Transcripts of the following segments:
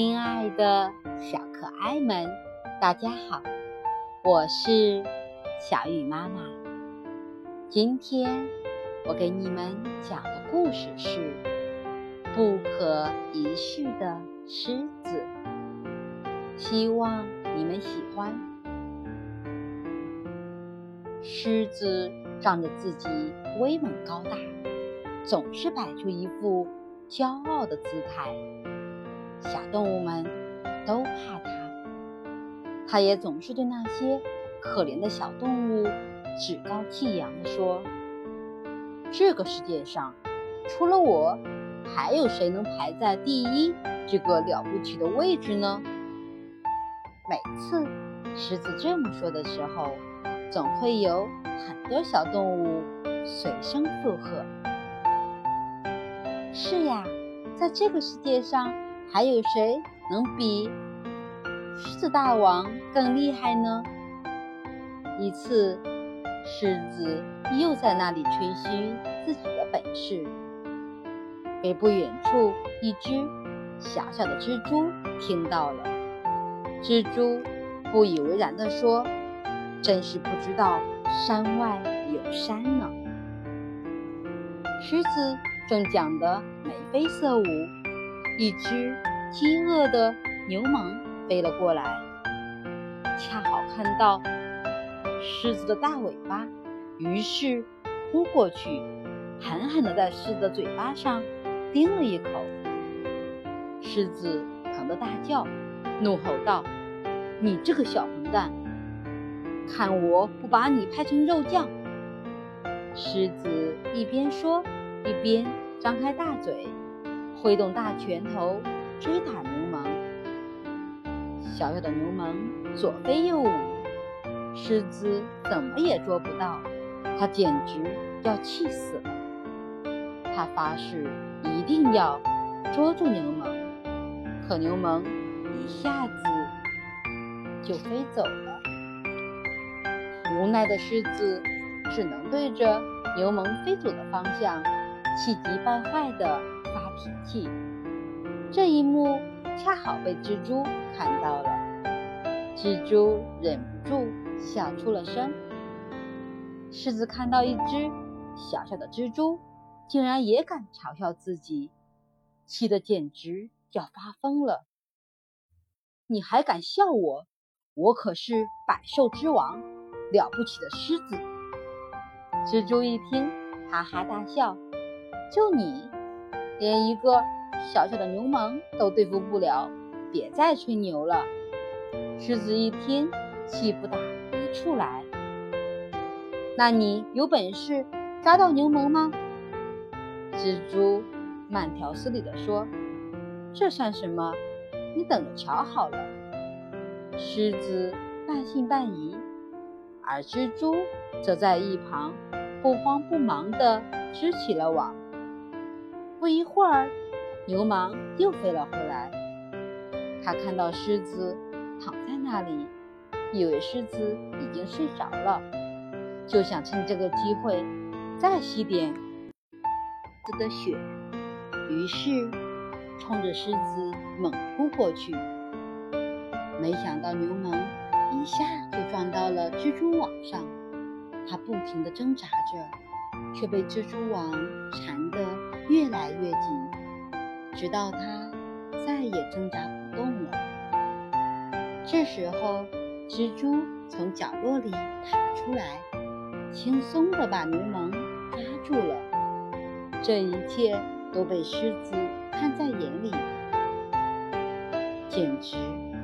亲爱的小可爱们，大家好，我是小雨妈妈。今天我给你们讲的故事是《不可一世的狮子》，希望你们喜欢。狮子仗着自己威猛高大，总是摆出一副骄傲的姿态。小动物们都怕它，它也总是对那些可怜的小动物趾高气扬地说：“这个世界上，除了我，还有谁能排在第一这个了不起的位置呢？”每次狮子这么说的时候，总会有很多小动物随声附和。是呀，在这个世界上。还有谁能比狮子大王更厉害呢？一次，狮子又在那里吹嘘自己的本事，被不远处一只小小的蜘蛛听到了。蜘蛛不以为然地说：“真是不知道山外有山呢。”狮子正讲得眉飞色舞。一只饥饿的牛虻飞了过来，恰好看到狮子的大尾巴，于是扑过去，狠狠地在狮子的嘴巴上叮了一口。狮子疼得大叫，怒吼道：“你这个小混蛋，看我不把你拍成肉酱！”狮子一边说，一边张开大嘴。挥动大拳头追打牛虻，小小的牛虻左飞右舞，狮子怎么也捉不到，它简直要气死了。它发誓一定要捉住牛虻，可牛虻一下子就飞走了。无奈的狮子只能对着牛虻飞走的方向，气急败坏的。发脾气，这一幕恰好被蜘蛛看到了。蜘蛛忍不住笑出了声。狮子看到一只小小的蜘蛛，竟然也敢嘲笑自己，气得简直要发疯了。你还敢笑我？我可是百兽之王，了不起的狮子！蜘蛛一听，哈哈大笑。就你？连一个小小的牛虻都对付不了，别再吹牛了。狮子一听，气不打一处来。那你有本事抓到牛虻吗？蜘蛛慢条斯理地说：“这算什么？你等着瞧好了。”狮子半信半疑，而蜘蛛则在一旁不慌不忙地织起了网。不一会儿，牛虻又飞了回来。他看到狮子躺在那里，以为狮子已经睡着了，就想趁这个机会再吸点子的血。于是，冲着狮子猛扑过去。没想到牛虻一下就撞到了蜘蛛网上，它不停地挣扎着，却被蜘蛛网缠得。越来越紧，直到它再也挣扎不动了。这时候，蜘蛛从角落里爬出来，轻松地把柠檬抓住了。这一切都被狮子看在眼里，简直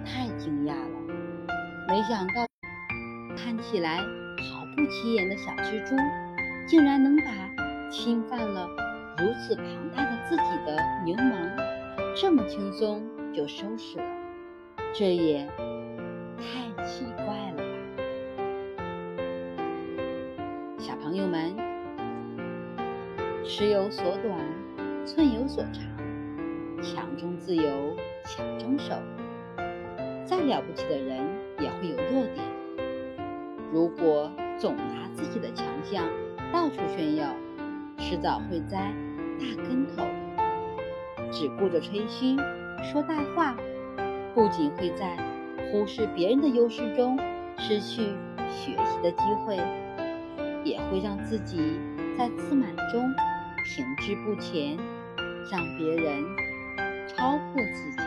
太惊讶了。没想到，看起来毫不起眼的小蜘蛛，竟然能把侵犯了。如此庞大的自己的牛虻，这么轻松就收拾了，这也太奇怪了吧！小朋友们，尺有所短，寸有所长，强中自有强中手。再了不起的人也会有弱点，如果总拿自己的强项到处炫耀。迟早会栽大跟头，只顾着吹嘘说大话，不仅会在忽视别人的优势中失去学习的机会，也会让自己在自满中停滞不前，让别人超过自己。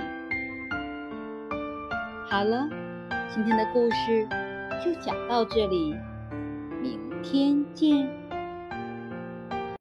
好了，今天的故事就讲到这里，明天见。